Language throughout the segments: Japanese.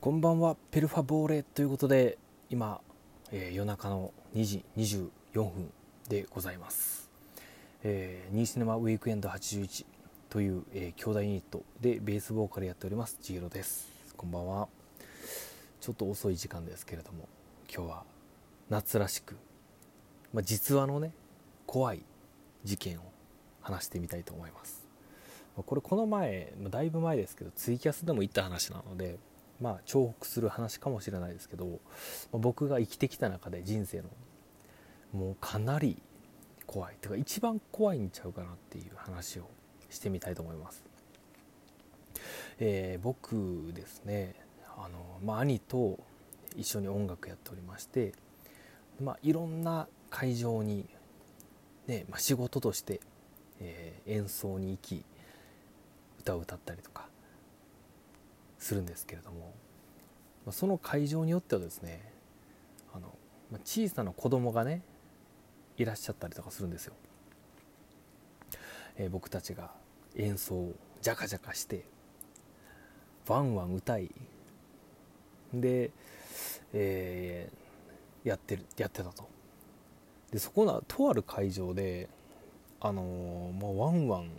こんばんはペルファボーレということで今、えー、夜中の2時24分でございます、えー、ニーシネマウィークエンド81という、えー、兄弟ユニットでベースボーカルやっております千尋です。こんばんは。ちょっと遅い時間ですけれども今日は夏らしく、まあ、実話のね怖い事件を話してみたいと思います。これこの前だいぶ前ですけどツイキャスでも言った話なのでまあ重複する話かもしれないですけど、僕が生きてきた中で人生のもうかなり怖いてか一番怖いんちゃうかなっていう話をしてみたいと思います。えー、僕ですねあの、まあ、兄と一緒に音楽やっておりまして、まあ、いろんな会場に、ねまあ、仕事として、えー、演奏に行き歌を歌ったりとかするんですけれどもまその会場によってはですねあのま小さな子供がねいらっしゃったりとかするんですよ。えー、僕たちが演奏をジャカジャカしてワンワン歌いで、えー、やってるやってたと。でそこのとある会場であのー、もうワンワン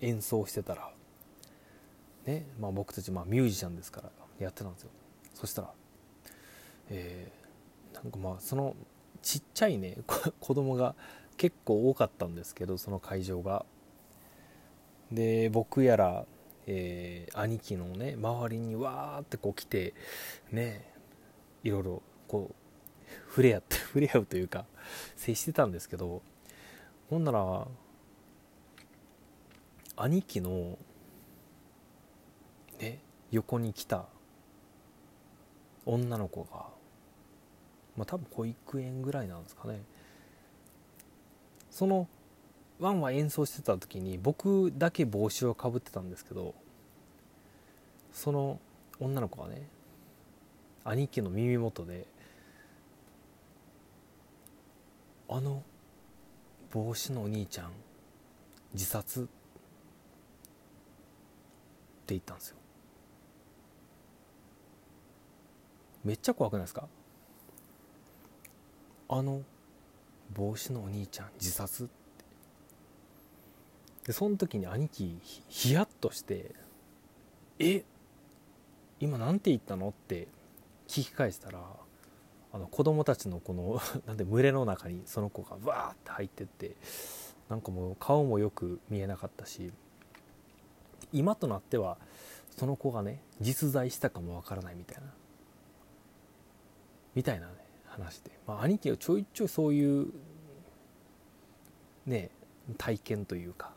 演奏してたらねまあ、僕たちまあミュージシャンですからやってたんですよ。そしたら、えー、なんかまあそのちっちゃいね 子供が結構多かったんですけどその会場が。で僕やら、えー、兄貴のね周りにわーってこう来てねいろいろこう触れ合って 触れ合うというか接してたんですけどほんなら兄貴の横に来た女の子がまあ多分保育園ぐらいなんですかね。そのワンワン演奏してた時に僕だけ帽子をかぶってたんですけどその女の子がね兄貴の耳元で「あの帽子のお兄ちゃん自殺」って言ったんですよ。めっちゃ怖くないですか？あの帽子のお兄ちゃん自殺ってでその時に兄貴ヒヤッとして「え今なんて言ったの?」って聞き返したらあの子供たちのこの なんで群れの中にその子がわーって入ってってなんかもう顔もよく見えなかったし今となってはその子がね実在したかもわからないみたいなみたいなね話で、まあ、兄貴はちょいちょいそういうね体験というか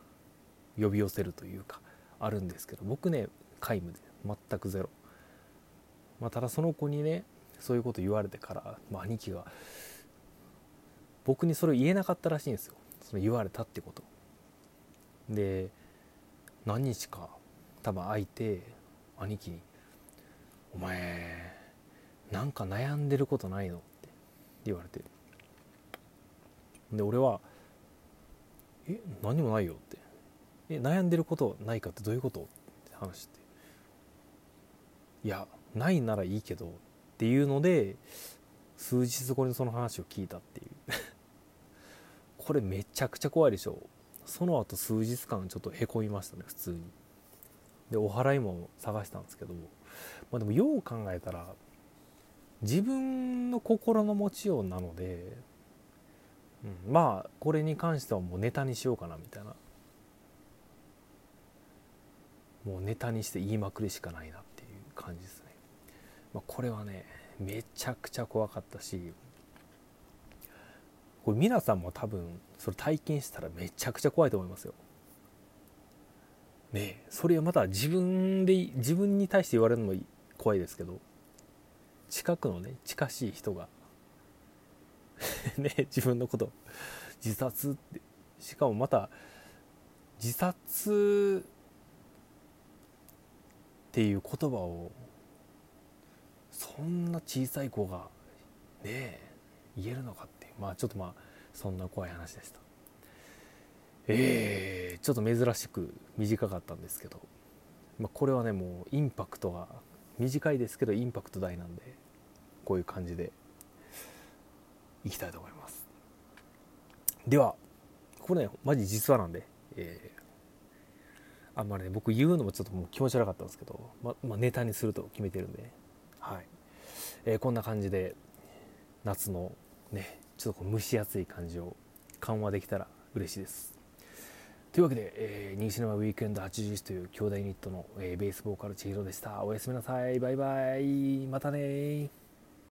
呼び寄せるというかあるんですけど僕ね皆無で全くゼロ、まあ、ただその子にねそういうこと言われてから、まあ、兄貴が僕にそれを言えなかったらしいんですよ。その言われたってこと。で何日か多分空いて兄貴に「お前なんか悩んでることないの?」って言われて。で俺は「え何もないよ」って「え悩んでることないかってどういうこと?」って話して「いやないならいいけど」っていうので数日後にその話を聞いたっていう。これめちゃくちゃ怖いでしょ。その後数日間ちょっとへこみましたね普通に。でお祓いも探したんですけど。まあでもよう考えたら自分の心の持ちようなので、うん、まあこれに関してはもうネタにしようかなみたいな。もうネタにして言いまくりしかないなっていう感じですね、まあ、これはねめちゃくちゃ怖かったしこれ皆さんも多分それ体験したらめちゃくちゃ怖いと思いますよ。ねそれはまた自分で自分に対して言われるのも怖いですけど。近くのね近しい人が ね自分のこと自殺って。しかもまた自殺っていう言葉をそんな小さい子がね言えるのかってまあちょっとまあそんな怖い話でした。えー、ちょっと珍しく短かったんですけど、まあ、これはねもうインパクトが短いですけどインパクト大なんでこういう感じでいきたいと思います。ではこれねマジ実話なんで、えー、あんまりね僕言うのもちょっともう気持ち悪かったんですけど、ままあ、ネタにすると決めてるんではい、えー、こんな感じで夏のねちょっとこう蒸し暑い感じを緩和できたら嬉しいです。というわけで、えー、ニーシネマウィークエンド80という兄弟ユニットの、えー、ベースボーカル千尋でした。おやすみなさい。バイバイ。またね